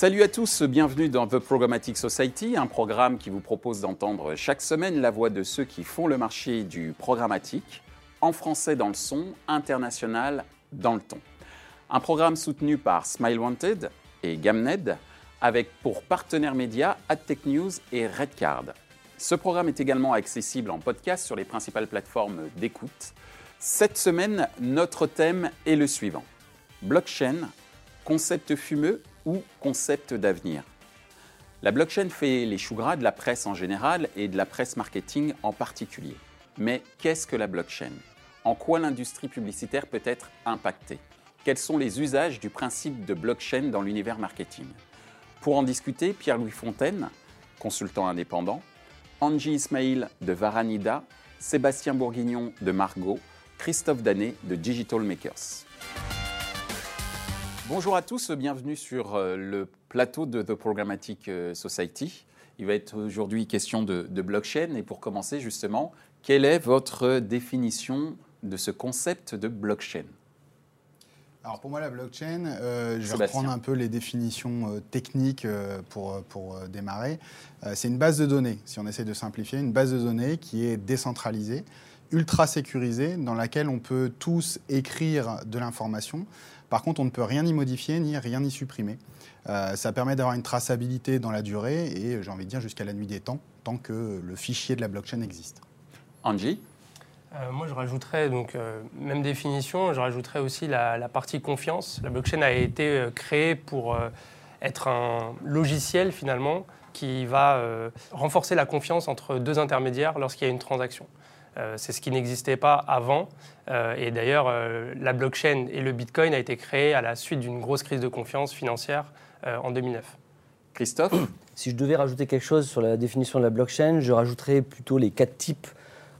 Salut à tous, bienvenue dans The Programmatic Society, un programme qui vous propose d'entendre chaque semaine la voix de ceux qui font le marché du programmatique, en français dans le son, international dans le ton. Un programme soutenu par Smile Wanted et Gamned, avec pour partenaires médias AdTech News et Redcard. Ce programme est également accessible en podcast sur les principales plateformes d'écoute. Cette semaine, notre thème est le suivant. Blockchain, concept fumeux ou concept d'avenir La blockchain fait les choux gras de la presse en général et de la presse marketing en particulier. Mais qu'est-ce que la blockchain? En quoi l'industrie publicitaire peut être impactée? Quels sont les usages du principe de blockchain dans l'univers marketing? Pour en discuter, Pierre-Louis Fontaine, consultant indépendant, Angie Ismail de Varanida, Sébastien Bourguignon de Margot, Christophe Danet de Digital Makers. Bonjour à tous, bienvenue sur euh, le plateau de The Programmatic euh, Society. Il va être aujourd'hui question de, blockchain et pour commencer justement, quelle est votre définition de ce concept de blockchain? Alors pour moi, la blockchain, euh, je vais reprendre un peu les définitions techniques pour, pour démarrer. c'est une base de données, si on essaie de simplifier, une base de données qui est décentralisée, ultra sécurisée, dans laquelle on peut tous écrire de l'information par contre, on ne peut rien y modifier ni rien y supprimer. Euh, ça permet d'avoir une traçabilité dans la durée et j'ai envie de dire jusqu'à la nuit des temps, tant que le fichier de la blockchain existe. Angie? Euh, moi, je rajouterais, donc, euh, même définition, je rajouterais aussi la, partie confiance. La blockchain a été créée pour être un logiciel, finalement, qui va renforcer la confiance entre deux intermédiaires lorsqu'il y a une transaction. Euh, c'est ce qui n'existait pas avant. Euh, et d'ailleurs, euh, la blockchain et le Bitcoin a été créé à la suite d'une grosse crise de confiance financière en 2009. Christophe Si je devais rajouter quelque chose sur la définition de la blockchain, je rajouterais plutôt les quatre types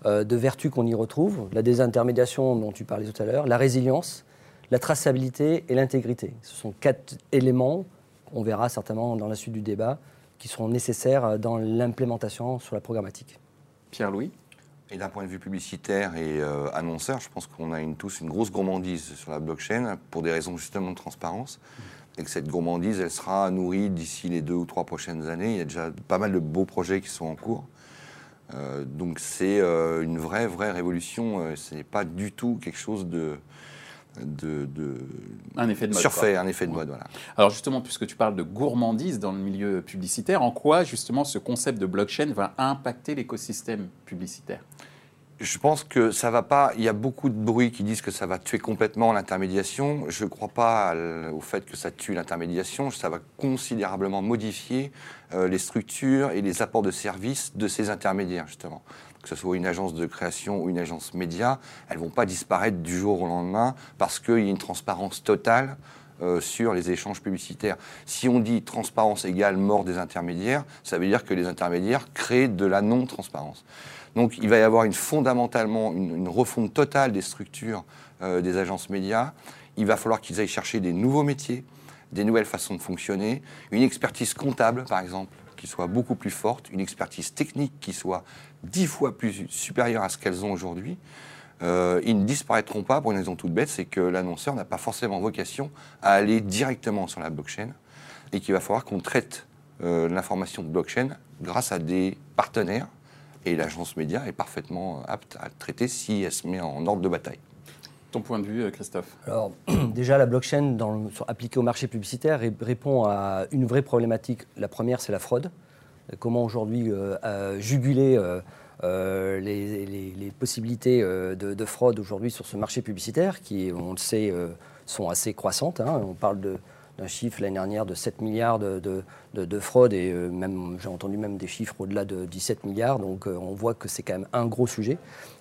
de vertus qu'on y retrouve. La désintermédiation dont tu parlais tout à l'heure, la résilience, la traçabilité et l'intégrité. Ce sont quatre éléments, on verra certainement dans la suite du débat, qui seront nécessaires dans l'implémentation sur la programmatique. Pierre-Louis? Et d'un point de vue publicitaire et euh, annonceur, je pense qu'on a tous une grosse gourmandise sur la blockchain pour des raisons justement de transparence. Et que cette gourmandise, elle sera nourrie d'ici les deux ou trois prochaines années. Il y a déjà pas mal de beaux projets qui sont en cours. Euh, donc c'est euh, une vraie, vraie révolution. ce n'est pas du tout quelque chose de, de, un effet de mode, surfait, un effet de mode. Voilà. Alors justement, puisque tu parles de gourmandise dans le milieu publicitaire, en quoi justement ce concept de blockchain va impacter l'écosystème publicitaire? Je pense que ça va pas. Il y a beaucoup de bruit qui disent que ça va tuer complètement l'intermédiation. Je ne crois pas au fait que ça tue l'intermédiation. Ça va considérablement modifier euh, les structures et les apports de services de ces intermédiaires, justement que ce soit une agence de création ou une agence média, elles ne vont pas disparaître du jour au lendemain parce qu'il y a une transparence totale euh, sur les échanges publicitaires. Si on dit transparence égale mort des intermédiaires, ça veut dire que les intermédiaires créent de la non-transparence. Donc il va y avoir une, fondamentalement une, refonte totale des structures euh, des agences médias. Il va falloir qu'ils aillent chercher des nouveaux métiers, des nouvelles façons de fonctionner, une expertise comptable par exemple qui soit beaucoup plus forte, une expertise technique qui soit dix fois plus supérieure à ce qu'elles ont aujourd'hui. Euh, ils ne disparaîtront pas pour une raison toute bête, c'est que l'annonceur n'a pas forcément vocation à aller directement sur la blockchain et qu'il va falloir qu'on traite euh, l'information de blockchain grâce à des partenaires et l'agence média est parfaitement apte à traiter si elle se met en ordre de bataille. Ton point de vue, euh, Christophe? Alors, déjà, la blockchain, dans appliquée au marché publicitaire, répond à une vraie problématique. La première, c'est la fraude. Comment aujourd'hui euh, juguler euh, les, possibilités de, fraude aujourd'hui sur ce marché publicitaire, qui, on le sait, sont assez croissantes. Hein. On parle d'un chiffre l'année dernière de 7 milliards de, de, fraude et même j'ai entendu même des chiffres au-delà de 17 milliards. Donc on voit que c'est quand même un gros sujet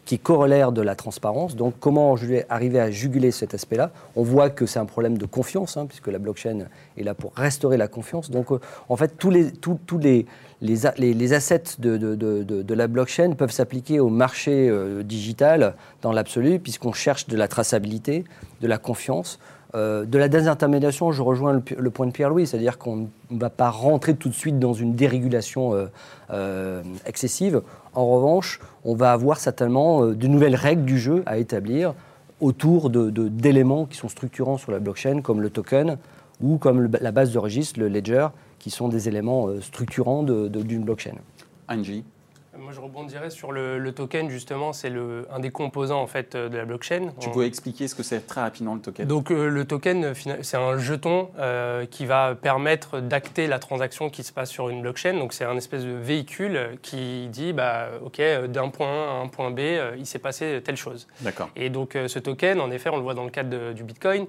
qui est corollaire de la transparence. Donc comment arriver à juguler cet aspect-là? On voit que c'est un problème de confiance, hein, puisque la blockchain est là pour restaurer la confiance. Donc euh, en fait, tous les, tous, les, les, les, assets de, de, de, de, la blockchain peuvent s'appliquer au marché euh, digital dans l'absolu, puisqu'on cherche de la traçabilité, de la confiance. Euh, de la désintermédiation, je rejoins le, point de Pierre-Louis, c'est-à-dire qu'on ne va pas rentrer tout de suite dans une dérégulation excessive. En revanche, on va avoir certainement euh, de nouvelles règles du jeu à établir autour d'éléments qui sont structurants sur la blockchain, comme le token ou comme la base de registre, le ledger, qui sont des éléments structurants d'une blockchain. Angie moi, je rebondirais sur le, token, justement, c'est un des composants en fait, de la blockchain. Tu peux expliquer ce que c'est très rapidement le token? Donc, euh, le token, c'est un jeton euh, qui va permettre d'acter la transaction qui se passe sur une blockchain. Donc, c'est un espèce de véhicule qui dit, bah, OK, d'un point A à un point B, euh, il s'est passé telle chose. D'accord. Et donc, ce token, en effet, on le voit dans le cadre du Bitcoin,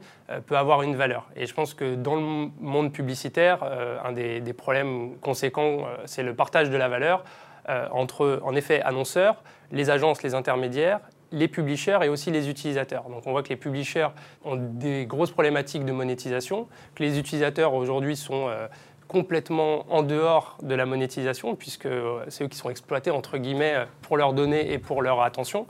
peut avoir une valeur. Et je pense que dans le monde publicitaire, un des, des problèmes conséquents, c'est le partage de la valeur. Euh, entre, en effet, annonceurs, les agences, les intermédiaires, les publishers et aussi les utilisateurs. Donc on voit que les publishers ont des grosses problématiques de monétisation, que les utilisateurs aujourd'hui sont euh, complètement en dehors de la monétisation, puisque euh, c'est eux qui sont exploités, entre guillemets, pour leurs données et pour leur attention.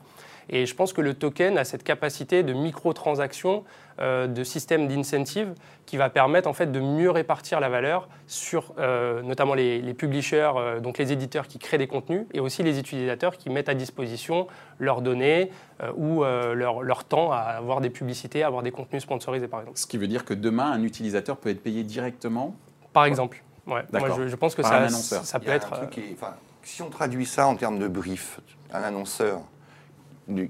Et je pense que le token a cette capacité de microtransaction, euh, de système d'incentive qui va permettre en fait de mieux répartir la valeur sur euh, notamment les, publishers, euh, donc les éditeurs qui créent des contenus, et aussi les utilisateurs qui mettent à disposition leurs données ou leur, leur, temps à avoir des publicités, à avoir des contenus sponsorisés par exemple. Ce qui veut dire que demain, un utilisateur peut être payé directement Par exemple. Ouais. Moi, je, pense que ça, ça peut être. si on traduit ça en termes de brief, un annonceur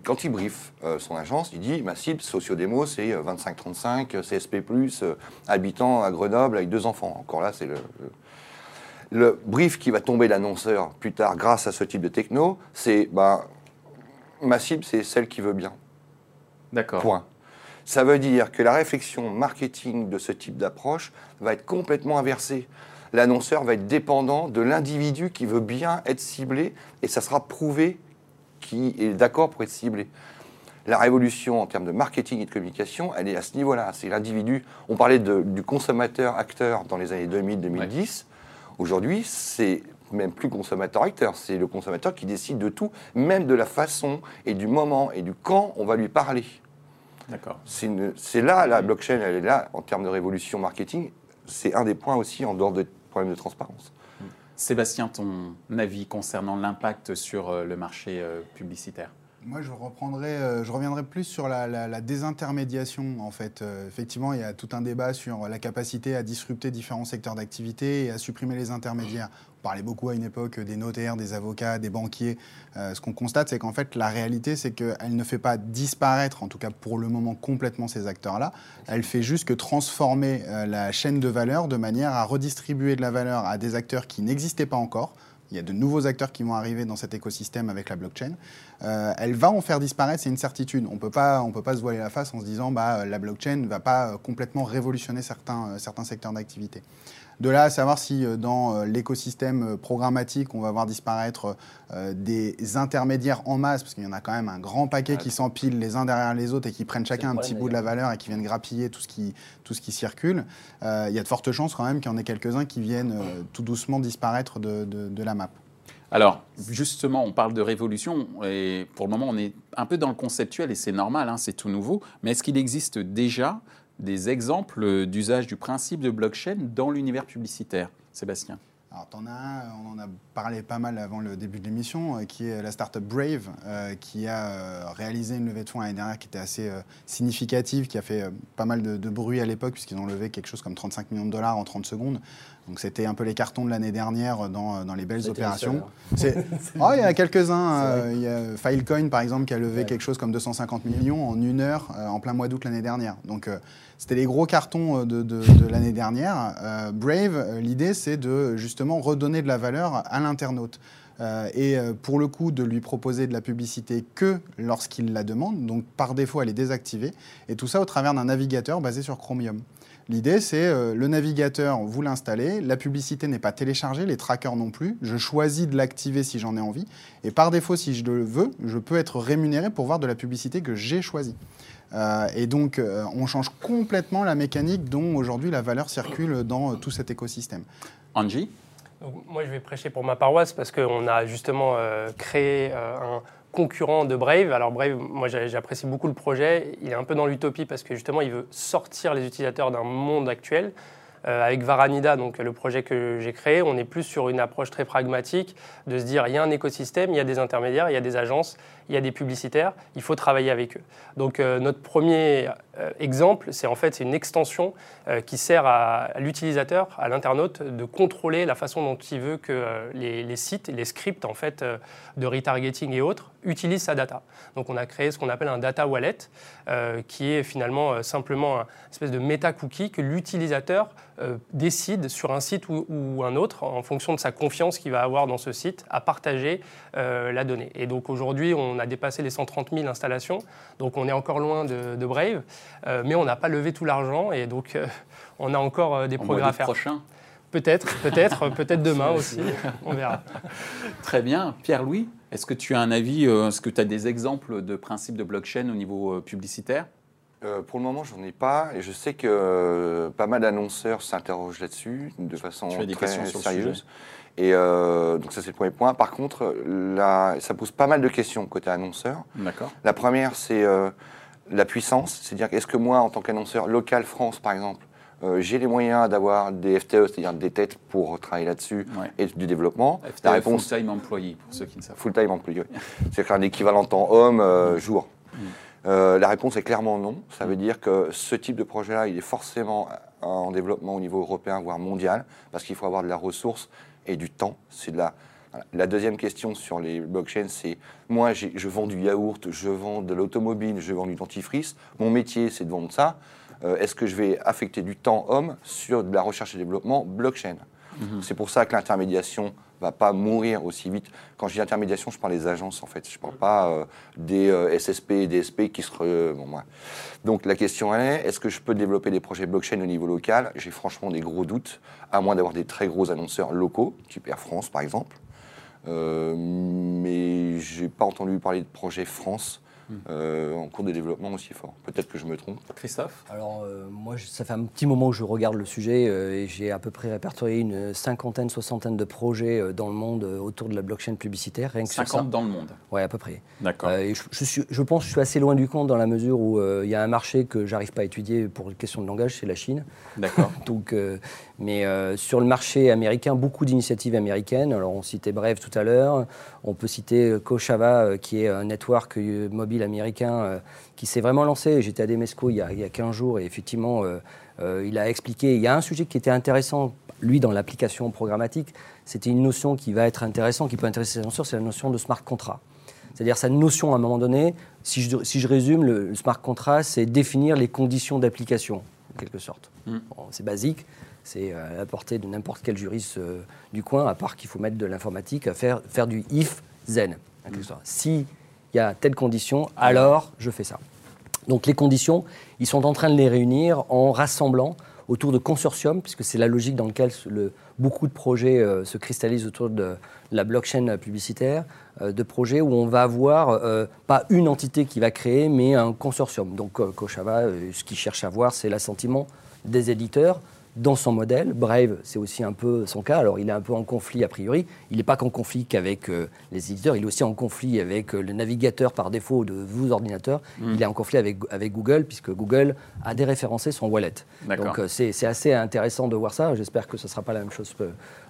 quand il brief euh, son agence, il dit ma cible Sociodémo, c'est 25-35, euh, CSP, euh, habitant à Grenoble avec deux enfants. Encore là, c'est le, le, brief qui va tomber l'annonceur plus tard grâce à ce type de techno, c'est bah, ma cible, c'est celle qui veut bien. D'accord. Point. Ça veut dire que la réflexion marketing de ce type d'approche va être complètement inversée. L'annonceur va être dépendant de l'individu qui veut bien être ciblé et ça sera prouvé qui est d'accord pour être ciblé. La révolution en termes de marketing et de communication, elle est à ce niveau-là. C'est l'individu. On parlait du consommateur-acteur dans les années 2000-2010. Aujourd'hui, c'est même plus consommateur-acteur, c'est le consommateur qui décide de tout, même de la façon et du moment et du quand on va lui parler. D'accord. C'est là, la blockchain, elle est là en termes de révolution marketing. C'est un des points aussi en dehors des problèmes de transparence. Sébastien, ton avis concernant l'impact sur euh, le marché euh, publicitaire? Moi, je reprendrai, euh, je reviendrai plus sur la, désintermédiation. En fait, effectivement, il y a tout un débat sur la capacité à disrupter différents secteurs d'activité et à supprimer les intermédiaires. On parlait beaucoup à une époque des notaires, des avocats, des banquiers. Euh, ce qu'on constate, c'est qu'en fait, la réalité, c'est qu'elle ne fait pas disparaître, en tout cas pour le moment, complètement ces acteurs-là. Elle fait juste que transformer euh, la chaîne de valeur de manière à redistribuer de la valeur à des acteurs qui n'existaient pas encore. Il y a de nouveaux acteurs qui vont arriver dans cet écosystème avec la blockchain. Euh, elle va en faire disparaître, c'est une certitude. On ne peut pas se voiler la face en se disant bah, la blockchain ne va pas complètement révolutionner certains, certains secteurs d'activité. De là à savoir si euh, dans euh, l'écosystème euh, programmatique, on va voir disparaître des intermédiaires en masse, parce qu'il y en a quand même un grand paquet qui s'empilent les uns derrière les autres et qui prennent chacun un petit bout de la valeur et qui viennent grappiller tout ce qui, tout ce qui circule. il y a de fortes chances quand même qu'il y en ait quelques-uns qui viennent tout doucement disparaître de, de la map. Alors, justement, on parle de révolution, et pour le moment, on est un peu dans le conceptuel, et c'est normal, hein, c'est tout nouveau, mais est-ce qu'il existe déjà des exemples d'usage du principe de blockchain dans l'univers publicitaire Sébastien alors, en as on en a parlé pas mal avant le début de l'émission, euh, qui est la startup Brave, euh, qui a euh, réalisé une levée de fonds l'année dernière qui était assez significative, qui a fait pas mal de bruit à l'époque, puisqu'ils ont levé quelque chose comme 35 millions de dollars en 30 secondes. Donc c'était un peu les cartons de l'année dernière dans, dans, les belles opérations. oh, il y a quelques-uns. Euh, il y a Filecoin par exemple qui a levé quelque chose comme 250 millions en une heure euh, en plein mois d'août l'année dernière. Donc euh, c'était les gros cartons de, de, l'année dernière. Brave, l'idée c'est de justement redonner de la valeur à l'internaute. et pour le coup, de lui proposer de la publicité que lorsqu'il la demande, donc par défaut, elle est désactivée, et tout ça au travers d'un navigateur basé sur Chromium. L'idée, c'est euh, le navigateur, vous l'installez, la publicité n'est pas téléchargée, les trackers non plus. Je choisis de l'activer si j'en ai envie. Et par défaut, si je le veux, je peux être rémunéré pour voir de la publicité que j'ai choisie. Euh, et donc, euh, on change complètement la mécanique dont aujourd'hui la valeur circule dans tout cet écosystème. Angie? Moi, je vais prêcher pour ma paroisse parce qu'on a justement créé un concurrent de Brave. Alors Brave, moi j'apprécie beaucoup le projet. Il est un peu dans l'utopie parce que justement il veut sortir les utilisateurs d'un monde actuel. Euh, avec Varanida, donc le projet que j'ai créé, on est plus sur une approche très pragmatique de se dire il y a un écosystème, il y a des intermédiaires, il y a des agences, il y a des publicitaires, il faut travailler avec eux. Donc euh, notre premier exemple, c'est en fait une extension qui sert à, l'utilisateur, à l'internaute, de contrôler la façon dont il veut que les, les, sites, les scripts en fait de retargeting et autres utilisent sa data. Donc on a créé ce qu'on appelle un data wallet, qui est finalement simplement une espèce de méta cookie que l'utilisateur décide sur un site ou, ou, un autre, en fonction de sa confiance qu'il va avoir dans ce site, à partager la donnée. Et donc aujourd'hui, on a dépassé les 130 000 installations, donc on est encore loin de, Brave, euh, mais on n'a pas levé tout l'argent et donc euh, on a encore euh, des progrès à faire. prochain Peut-être, peut-être, peut-être demain aussi, on verra. Très bien. Pierre-Louis, est-ce que tu as un avis, est-ce que tu as des exemples de principes de blockchain au niveau publicitaire? Pour le moment, j'en ai pas, et je sais que pas mal d'annonceurs s'interrogent là-dessus de façon très sérieuse. Et euh, donc ça c'est le premier point. Par contre, ça pose pas mal de questions côté annonceur. D'accord. La première c'est euh, la puissance, c'est-à-dire est-ce que moi en tant qu'annonceur local France par exemple, euh, j'ai les moyens d'avoir des FTE, c'est-à-dire des têtes pour travailler là-dessus et du développement? FTE, La réponse full-time employé pour ceux qui ne savent pas. Full-time employé. c'est un équivalent temps homme jour. Mm. la réponse est clairement non. Ça veut dire que ce type de projet-là, il est forcément en développement au niveau européen, voire mondial, parce qu'il faut avoir de la ressource et du temps. C'est de la, la deuxième question sur les blockchains, c'est moi, je vends du yaourt, je vends de l'automobile, je vends du dentifrice. Mon métier, c'est de vendre ça. Euh, est-ce que je vais affecter du temps homme sur de la recherche et développement blockchain? Mhm. C'est pour ça que l'intermédiation va pas mourir aussi vite. Quand je dis intermédiation, je parle des agences en fait. Je parle pas euh, des euh, SSP et DSP qui se. bon, Donc la question est est-ce que je peux développer des projets blockchain au niveau local? J'ai franchement des gros doutes, à moins d'avoir des très gros annonceurs locaux, type Air France par exemple. Euh, mais j'ai pas entendu parler de projet France euh, en cours de développement aussi fort. Peut-être que je me trompe. Christophe Alors, euh, moi, ça fait un petit moment que je regarde le sujet euh, et j'ai à peu près répertorié une cinquantaine, soixantaine de projets dans le monde autour de la blockchain publicitaire. Rien que 50 dans le monde Oui, à peu près. D'accord. et je, suis, je, pense que je suis assez loin du compte dans la mesure où il y a un marché que j'arrive pas à étudier pour une question de langage, c'est la Chine. D'accord. Donc, mais sur le marché américain, beaucoup d'initiatives américaines. Alors, on citait Brave tout à l'heure. On peut citer Kochava, qui est un network mobile américain euh, qui s'est vraiment lancé. J'étais à Demesco il y, a, il y a 15 jours et effectivement, euh, euh, il a expliqué. Il y a un sujet qui était intéressant, lui, dans l'application programmatique. C'était une notion qui va être intéressante, qui peut intéresser les annonceurs, c'est la notion de smart contract. C'est-à-dire sa notion à un moment donné, si je, résume, le, smart contract, c'est définir les conditions d'application, quelque sorte. Mm. c'est basique, c'est à la portée de n'importe quel juriste du coin, à part qu'il faut mettre de l'informatique, à faire, faire du if, then. Mm. Si il y a telle condition, alors je fais ça. Donc les conditions, ils sont en train de les réunir en rassemblant autour de consortiums, puisque c'est la logique dans laquelle beaucoup de projets euh, se cristallisent autour de la blockchain publicitaire, euh, de projets où on va avoir euh, pas une entité qui va créer, mais un consortium. Donc Kochava, ce qu'il cherche à voir, c'est l'assentiment des éditeurs, dans son modèle. Brave, c'est aussi un peu son cas. Alors, il est un peu en conflit a priori. Il n'est pas qu'en conflit qu'avec euh, les éditeurs, il est aussi en conflit avec euh, le navigateur par défaut de vos ordinateurs. Mm. Il est en conflit avec, avec Google, puisque Google a déréférencé son wallet. Donc, euh, c'est assez intéressant de voir ça. J'espère que ce ne sera pas la même chose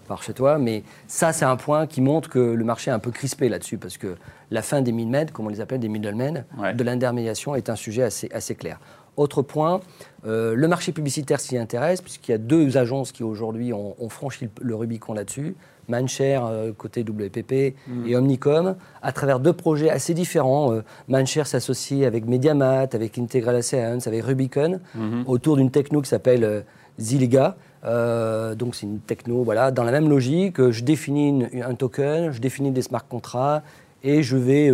par chez toi. Mais ça, c'est un point qui montre que le marché est un peu crispé là-dessus, parce que la fin des middlemen, comme on les appelle, des middlemen, de l'intermédiation est un sujet assez, assez clair. Autre point, euh, le marché publicitaire s'y intéresse, puisqu'il y a deux agences qui aujourd'hui ont, franchi le, Rubicon là-dessus, Manshare euh, côté WPP mm. et Omnicom, à travers deux projets assez différents. Euh, Manshare s'associe avec Mediamat, avec Integral Science, avec Rubicon, mm-hmm. autour d'une techno qui s'appelle Ziliga. donc c'est une techno, voilà, dans la même logique, je définis un token, je définis des smart contracts et je vais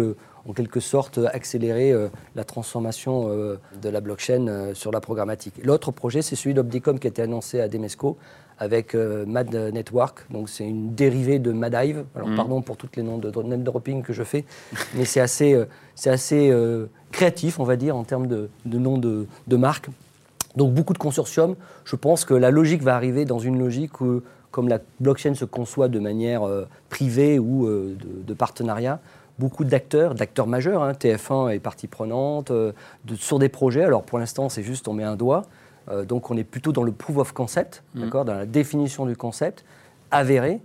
en quelque sorte accélérer euh, la transformation euh, de la blockchain euh, sur la programmatique. L'autre projet, c'est celui d'Opticom qui a été annoncé à Demesco avec Mad Network. Donc c'est une dérivée de Madive. Alors mm. pardon pour tous les noms de name dropping que je fais, mais c'est assez, c'est assez créatif, on va dire, en termes de, de noms de, de marque. Donc beaucoup de consortiums. Je pense que la logique va arriver dans une logique où, comme la blockchain se conçoit de manière privée ou de, de partenariat, beaucoup d'acteurs, d'acteurs majeurs. Hein. TF1 est partie prenante euh, sur des projets. Alors pour l'instant, c'est juste on met un doigt. Euh, donc on est plutôt dans le proof of concept, mmh. d'accord, dans la définition du concept avéré.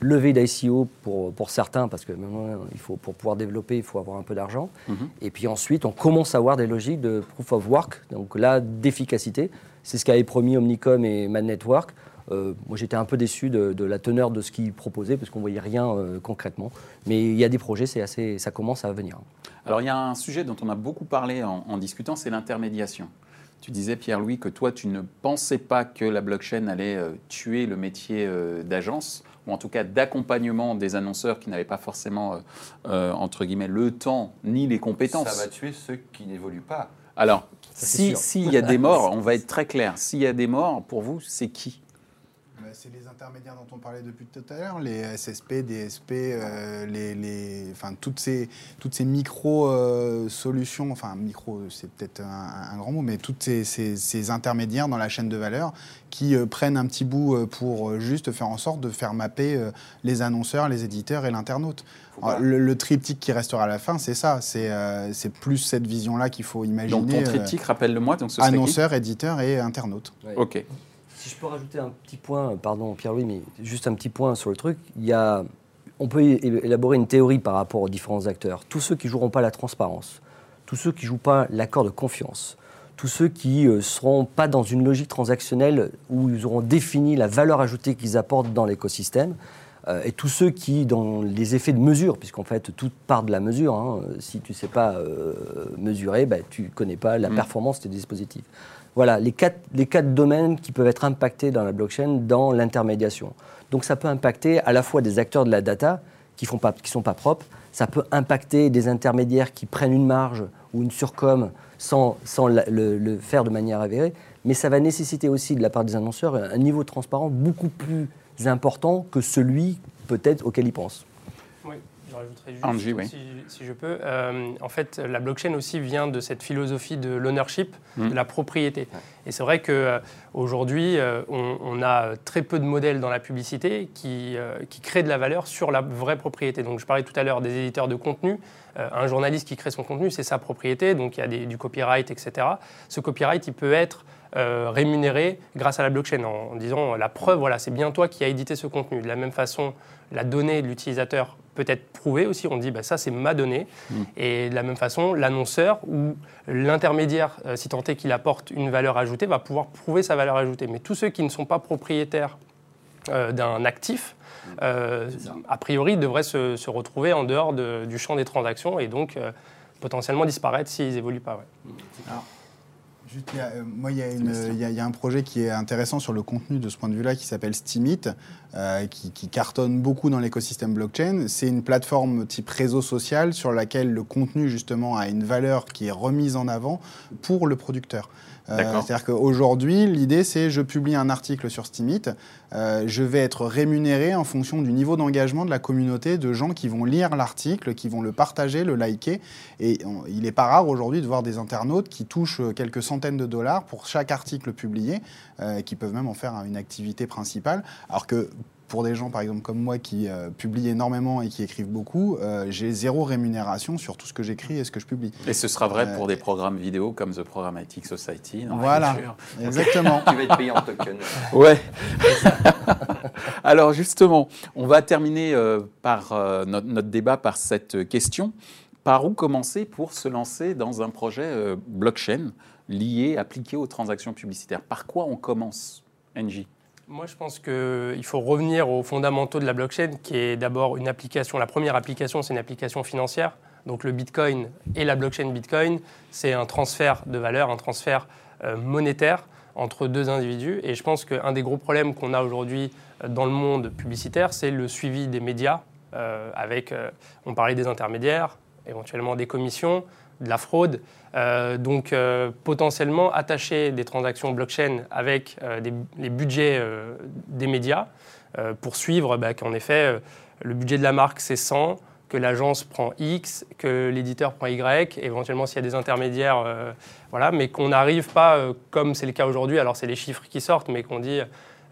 levée d'ICO pour, pour certains, parce que maintenant, il faut, pour pouvoir développer, il faut avoir un peu d'argent. Mhm. Et puis ensuite, on commence à avoir des logiques de proof of work, donc là, d'efficacité. C'est ce qu'avaient promis Omnicom et Mad Network. Euh, moi, j'étais un peu déçu de, la teneur de ce qu'ils proposaient parce qu'on ne voyait rien euh, concrètement. Mais il y a des projets, c'est assez, ça commence à venir. Alors, il y a un sujet dont on a beaucoup parlé en, discutant, c'est l'intermédiation. Tu disais, Pierre-Louis, que toi, tu ne pensais pas que la blockchain allait euh, tuer le métier d'agence, ou en tout cas d'accompagnement des annonceurs qui n'avaient pas forcément, entre guillemets, le temps ni les compétences. Ça va tuer ceux qui n'évoluent pas. Alors, s'il y a des morts, on va être très clair, s'il y a des morts, pour vous, c'est qui? C'est les intermédiaires dont on parlait depuis tout à l'heure, les SSP, DSP, euh, les, enfin, toutes ces, toutes ces micro-solutions, enfin micro, c'est peut-être un, grand mot, mais toutes ces, intermédiaires dans la chaîne de valeur qui euh, prennent un petit bout euh, pour juste faire en sorte de faire mapper les annonceurs, les éditeurs et l'internaute. Le, triptyque qui restera à la fin, c'est ça. C'est plus cette vision-là qu'il faut imaginer. Donc ton triptyque, rappelle-le-moi. Annonceur, éditeur et internaute. Ok. Si je peux rajouter un petit point, pardon Pierre-Louis, mais juste un petit point sur le truc, il y a, on peut élaborer une théorie par rapport aux différents acteurs. Tous ceux qui joueront pas la transparence, tous ceux qui jouent pas l'accord de confiance, tous ceux qui ne euh, seront pas dans une logique transactionnelle où ils auront défini la valeur ajoutée qu'ils apportent dans l'écosystème, euh, et tous ceux qui, dans les effets de mesure, puisqu'en fait tout part de la mesure, hein, si tu ne sais pas euh, mesurer, bah, tu ne connais pas la mmh. performance des dispositifs. Voilà les quatre, les quatre domaines qui peuvent être impactés dans la blockchain dans l'intermédiation. Donc ça peut impacter à la fois des acteurs de la data qui ne sont pas propres, ça peut impacter des intermédiaires qui prennent une marge ou une surcom sans, sans le, faire de manière avérée, mais ça va nécessiter aussi de la part des annonceurs un niveau de transparence beaucoup plus important que celui peut-être auquel ils pensent juste, si, je peux. Euh, en fait, la blockchain aussi vient de cette philosophie de l'ownership, de mm. la propriété. Et c'est vrai qu'aujourd'hui, euh, euh, on, a très peu de modèles dans la publicité qui, qui créent de la valeur sur la vraie propriété. Donc, je parlais tout à l'heure des éditeurs de contenu. un journaliste qui crée son contenu, c'est sa propriété, donc il y a du copyright, etc. Ce copyright, il peut être rémunéré grâce à la blockchain en, disant la preuve, voilà, c'est bien toi qui as édité ce contenu. De la même façon, la donnée de l'utilisateur peut être prouvé aussi. On dit, bah, ça, c'est ma donnée. Mm. Et de la même façon, l'annonceur ou l'intermédiaire, euh, si tant est qu'il apporte une valeur ajoutée, va pouvoir prouver sa valeur ajoutée. Mais tous ceux qui ne sont pas propriétaires euh, d'un actif, mm. euh, a priori, devraient se, retrouver en dehors du champ des transactions et donc potentiellement disparaître s'ils évoluent pas. Ouais. Euh, moi, il y, a un projet qui est intéressant sur le contenu de ce point de vue-là qui s'appelle Steemit, euh, qui, cartonne beaucoup dans l'écosystème blockchain. C'est une plateforme type réseau social sur laquelle le contenu, justement, a une valeur qui est remise en avant pour le producteur. Euh, c'est-à-dire qu'aujourd'hui, l'idée, c'est je publie un article sur Steemit, euh, je vais être rémunéré en fonction du niveau d'engagement de la communauté de gens qui vont lire l'article, qui vont le partager, le liker. Et il n'est pas rare aujourd'hui de voir des internautes qui touchent quelques centaines de dollars pour chaque article publié, euh, qui peuvent même en faire une activité principale. Alors que pour des gens, par exemple, comme moi, qui euh, publient énormément et qui écrivent beaucoup, euh, j'ai zéro rémunération sur tout ce que j'écris et ce que je publie. Et ce sera vrai pour des programmes vidéo comme The Programmatic Society. voilà, exactement. tu vas être payé en token. Ouais. Alors justement, on va terminer euh, par notre, notre, débat par cette question. Par où commencer pour se lancer dans un projet blockchain lié, appliqué aux transactions publicitaires? Par quoi on commence, NJ moi, je pense qu'il faut revenir aux fondamentaux de la blockchain, qui est d'abord une application. La première application, c'est une application financière. Donc le Bitcoin et la blockchain Bitcoin, c'est un transfert de valeur, un transfert euh, monétaire entre deux individus. Et je pense qu'un des gros problèmes qu'on a aujourd'hui euh, dans le monde publicitaire, c'est le suivi des médias, euh, avec, on parlait des intermédiaires, éventuellement des commissions, de la fraude. Euh, donc euh, potentiellement attacher des transactions blockchain avec euh, les budgets des médias pour suivre bah, qu'en effet le budget de la marque c'est 100, que l'agence prend X, que l'éditeur prend Y, éventuellement s'il y a des intermédiaires, voilà, mais qu'on n'arrive pas, comme c'est le cas aujourd'hui, alors c'est les chiffres qui sortent, mais qu'on dit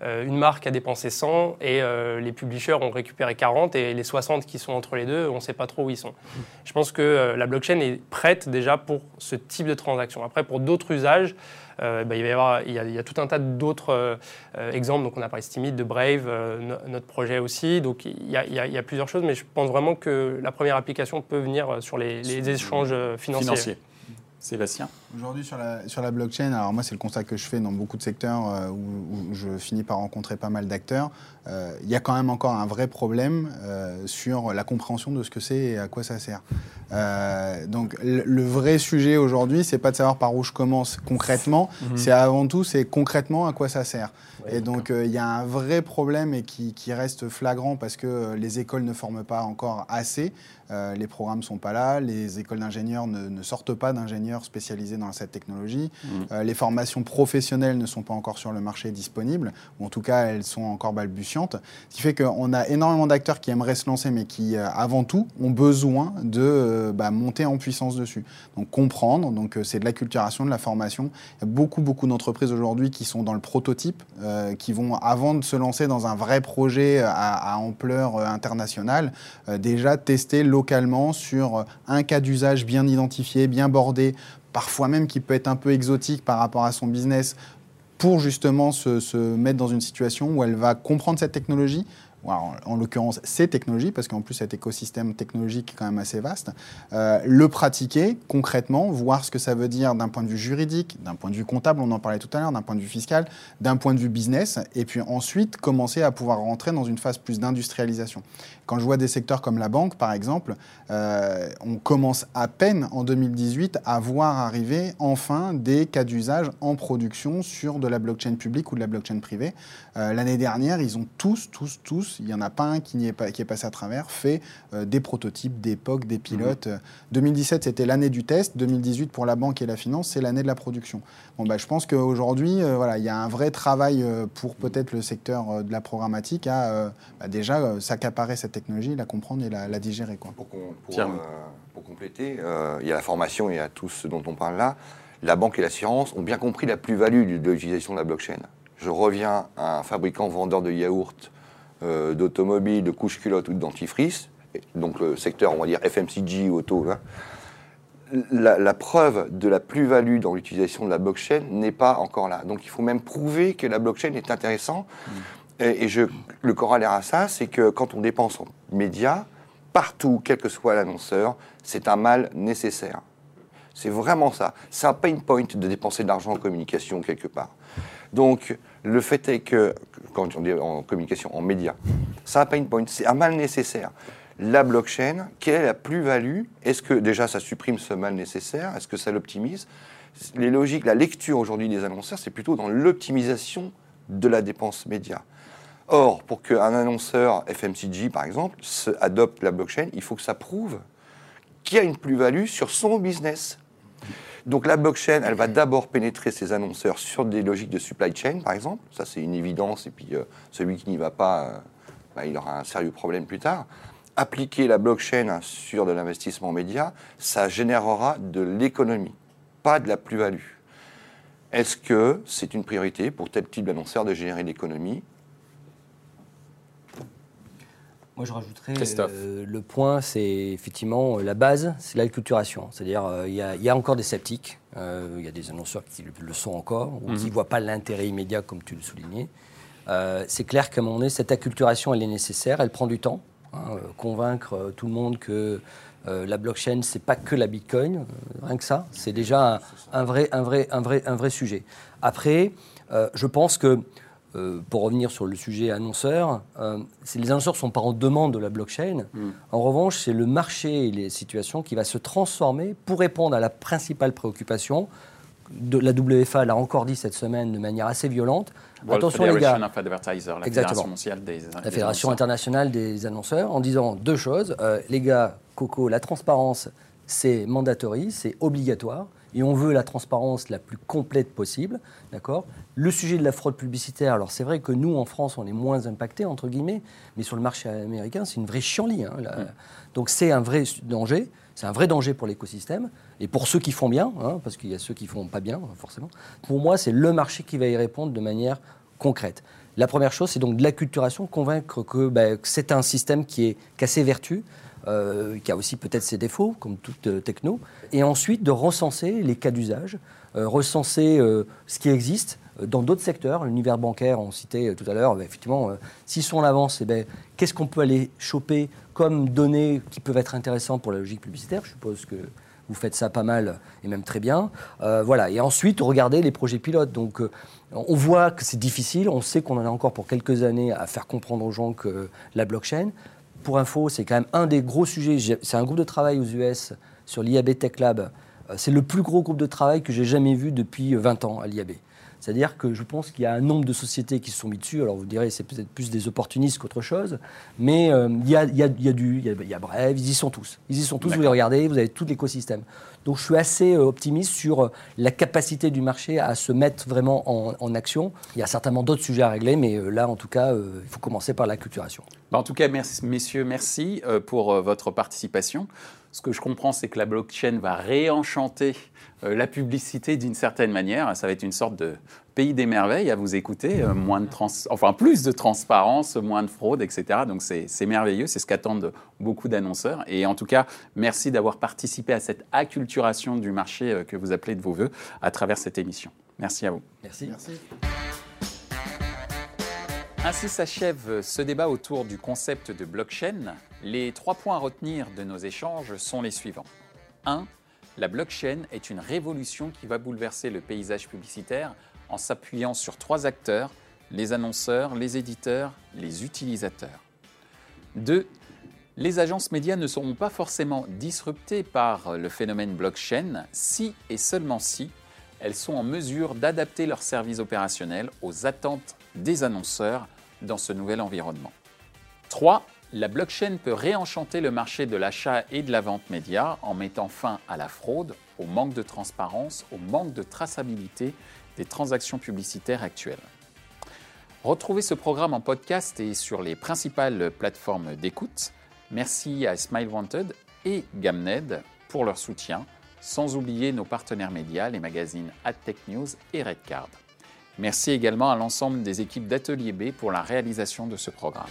une marque a dépensé 100 et euh, les publishers ont récupéré 40 et les 60 qui sont entre les deux, on ne sait pas trop où ils sont. Je pense que euh, la blockchain est prête déjà pour ce type de transaction. Après, pour d'autres usages, bah, il, va y avoir, il, y a, tout un tas d'autres exemples. Donc on a parlé Stimid, de Brave, notre projet aussi. Donc il y, a, il y, a, plusieurs choses, mais je pense vraiment que la première application peut venir sur les, les échanges financiers. financiers. Sébastien? Aujourd'hui, sur la, sur la blockchain, alors moi, c'est le constat que je fais dans beaucoup de secteurs euh, où, je finis par rencontrer pas mal d'acteurs. Euh, il y a quand même encore un vrai problème euh, sur la compréhension de ce que c'est et à quoi ça sert. donc, le, vrai sujet aujourd'hui, c'est pas de savoir par où je commence concrètement, mhm. c'est avant tout, c'est concrètement à quoi ça sert. et donc, il y a un vrai problème et qui, qui, reste flagrant parce que les écoles ne forment pas encore assez. les programmes sont pas là, les écoles d'ingénieurs ne, ne sortent pas d'ingénieurs spécialisés dans cette technologie. Mm. Euh, les formations professionnelles ne sont pas encore sur le marché disponibles, ou en tout cas elles sont encore balbutiantes. Ce qui fait qu'on a énormément d'acteurs qui aimeraient se lancer, mais qui, euh, avant tout, ont besoin de euh, bah, monter en puissance dessus. Donc comprendre, donc c'est de l'acculturation, de la formation. Il y a beaucoup, beaucoup d'entreprises aujourd'hui qui sont dans le prototype, qui vont, avant de se lancer dans un vrai projet à, à ampleur internationale, déjà tester localement sur un cas d'usage bien identifié, bien bordé, parfois même qui peut être un peu exotique par rapport à son business, pour justement se, mettre dans une situation où elle va comprendre cette technologie, en, l'occurrence ces technologies, parce qu'en plus cet écosystème technologique est quand même assez vaste, euh, le pratiquer concrètement, voir ce que ça veut dire d'un point de vue juridique, d'un point de vue comptable, on en parlait tout à l'heure, d'un point de vue fiscal, d'un point de vue business, et puis ensuite commencer à pouvoir rentrer dans une phase plus d'industrialisation. Quand je vois des secteurs comme la banque, par exemple, euh, on commence à peine en 2018 à voir arriver enfin des cas d'usage en production sur de la blockchain publique ou de la blockchain privée. Euh, l'année dernière, ils ont tous, tous, tous, il n'y en a pas un qui, est, pas, qui est passé à travers, fait euh, des prototypes, des POC, des pilotes. 2017, mmh. c'était l'année du test. 2018, pour la banque et la finance, c'est l'année de la production. Bon, bah, je pense qu'aujourd'hui, voilà, il y a un vrai travail pour peut-être le secteur de la programmatique à bah, déjà s'accaparer cette technologie, la comprendre et la, digérer. Quoi. Pour, euh, pour, compléter, euh, il y a la formation et a tout ce dont on parle là. La banque et l'assurance ont bien compris la plus-value de l'utilisation de la blockchain. Je reviens à un fabricant vendeur de yaourts, euh, d'automobiles, de couches culottes ou de dentifrice, donc le secteur, on va dire FMCG, auto. Hein. La, preuve de la plus-value dans l'utilisation de la blockchain n'est pas encore là. Donc il faut même prouver que la blockchain est intéressante. Mmh. Et, je, le corollaire à ça, c'est que quand on dépense en médias, partout, quel que soit l'annonceur, c'est un mal nécessaire. C'est vraiment ça. C'est un pain point de dépenser de l'argent en communication quelque part. Donc, le fait est que, quand on dit en communication, en médias, c'est un pain point, c'est un mal nécessaire. La blockchain, quelle est la plus-value? Est-ce que déjà ça supprime ce mal nécessaire? Est-ce que ça l'optimise? Les logiques, la lecture aujourd'hui des annonceurs, c'est plutôt dans l'optimisation de la dépense média. Or, pour qu'un annonceur FMCG, par exemple, adopte la blockchain, il faut que ça prouve qu'il y a une plus-value sur son business. Donc la blockchain, elle va d'abord pénétrer ses annonceurs sur des logiques de supply chain, par exemple. Ça, c'est une évidence. Et puis, euh, celui qui n'y va pas, euh, bah, il aura un sérieux problème plus tard. Appliquer la blockchain sur de l'investissement média, ça générera de l'économie, pas de la plus-value. Est-ce que c'est une priorité pour tel type d'annonceur de générer de l'économie? Moi, je rajouterais euh, le point, c'est effectivement euh, la base, c'est l'acculturation. C'est-à-dire, euh, il y, a encore des sceptiques, il y a des annonceurs qui le sont encore, ou qui ne mhm. voient pas l'intérêt immédiat, comme tu le soulignais. c'est clair qu'à un moment donné, cette acculturation, elle est nécessaire, elle prend du temps. Hein, convaincre tout le monde que la blockchain, c'est pas que la Bitcoin, rien que ça, c'est déjà un, vrai, un, vrai, un, vrai, un vrai sujet. Après, je pense que euh, pour revenir sur le sujet annonceur, euh, les annonceurs ne sont pas en demande de la blockchain. Hmm. En revanche, c'est le marché et les situations qui va se transformer pour répondre à la principale préoccupation. De, la WFA l'a encore dit cette semaine de manière assez violente. Attention les gars. la Fédération, des, la Fédération internationale des annonceurs, en disant deux choses. Euh, les gars, Coco, la transparence, c'est mandatory, c'est obligatoire et on veut la transparence la plus complète possible, d'accord? Le sujet de la fraude publicitaire, alors c'est vrai que nous, en France, on est moins impactés, entre guillemets, mais sur le marché américain, c'est une vraie chienlit. Hein, mm. Donc c'est un vrai danger, c'est un vrai danger pour l'écosystème, et pour ceux qui font bien, hein, parce qu'il y a ceux qui font pas bien, forcément. Pour moi, c'est le marché qui va y répondre de manière concrète. La première chose, c'est donc de l'acculturation, convaincre que, bah, c'est un système qui, est, cassé vertu. Qui a aussi peut-être ses défauts, comme toute techno, et ensuite de recenser les cas d'usage, recenser ce qui existe dans d'autres secteurs. L'univers bancaire, on citait tout à l'heure, ben, effectivement, sont en avance, eh ben, qu'est-ce qu'on peut aller choper comme données qui peuvent être intéressantes pour la logique publicitaire? Je suppose que vous faites ça pas mal et même très bien. Euh, voilà. Et ensuite, regardez les projets pilotes. Donc, euh, on voit que c'est difficile. On sait qu'on en a encore pour quelques années à faire comprendre aux gens que la blockchain. Pour info, c'est quand même un des gros sujets. C'est un groupe de travail aux US sur l'IAB Tech Lab. Euh, c'est le plus gros groupe de travail que j'ai jamais vu depuis 20 ans à l'IAB. C'est-à-dire que je pense qu'il y a un nombre de sociétés qui se sont mis dessus. Alors vous direz, c'est peut-être plus des opportunistes qu'autre chose, mais il, y a, il, y a, il, y a, du, il y a, Bref, ils y sont tous. Ils y sont tous. Vous les regardez, vous avez tout l'écosystème. Donc je suis assez euh, optimiste sur euh, la capacité du marché à se mettre vraiment en, action. Il y a certainement d'autres sujets à régler, mais euh, là, en tout cas, il faut commencer par l'acculturation. Bah, en tout cas, messieurs, merci pour votre participation. Ce que je comprends, c'est que la blockchain va réenchanter la publicité d'une certaine manière. Ça va être une sorte de pays des merveilles à vous écouter, euh, moins de trans enfin plus de transparence, moins de fraude, etc. Donc c'est merveilleux, c'est ce qu'attendent beaucoup d'annonceurs. Et en tout cas, merci d'avoir participé à cette acculturation du marché euh, que vous appelez de vos voeux à travers cette émission. Merci à vous. Merci. Merci. Ainsi s'achève ce débat autour du concept de blockchain. Les trois points à retenir de nos échanges sont les suivants. 1 la blockchain est une révolution qui va bouleverser le paysage publicitaire en s'appuyant sur trois acteurs, les annonceurs, les éditeurs, les utilisateurs. 2. Les agences médias ne seront pas forcément disruptées par le phénomène blockchain si et seulement si elles sont en mesure d'adapter leurs services opérationnels aux attentes des annonceurs dans ce nouvel environnement. 3 la blockchain peut réenchanter le marché de l'achat et de la vente média en mettant fin à la fraude, au manque de transparence, au manque de traçabilité des transactions publicitaires actuelles. Retrouvez ce programme en podcast et sur les principales plateformes d'écoute. Merci à Smile Wanted et Gamned pour leur soutien, sans oublier nos partenaires médias, les magazines AdTech News et Redcard. Merci également à l'ensemble des équipes d'Atelier B pour la réalisation de ce programme.